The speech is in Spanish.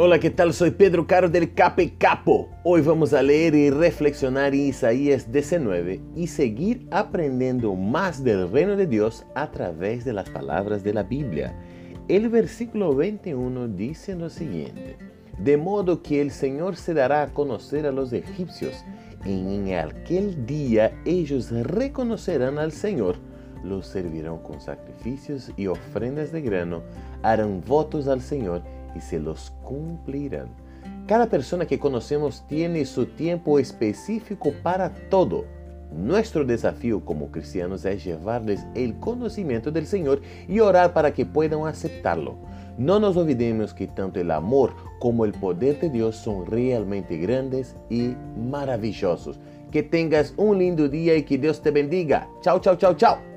Hola, ¿qué tal? Soy Pedro Caro del Cape Capo. Hoy vamos a leer y reflexionar en Isaías 19 y seguir aprendiendo más del reino de Dios a través de las palabras de la Biblia. El versículo 21 dice lo siguiente, de modo que el Señor se dará a conocer a los egipcios, y en aquel día ellos reconocerán al Señor los servirán con sacrificios y ofrendas de grano, harán votos al Señor y se los cumplirán. Cada persona que conocemos tiene su tiempo específico para todo. Nuestro desafío como cristianos es llevarles el conocimiento del Señor y orar para que puedan aceptarlo. No nos olvidemos que tanto el amor como el poder de Dios son realmente grandes y maravillosos. Que tengas un lindo día y que Dios te bendiga. Chao, chao, chao, chao.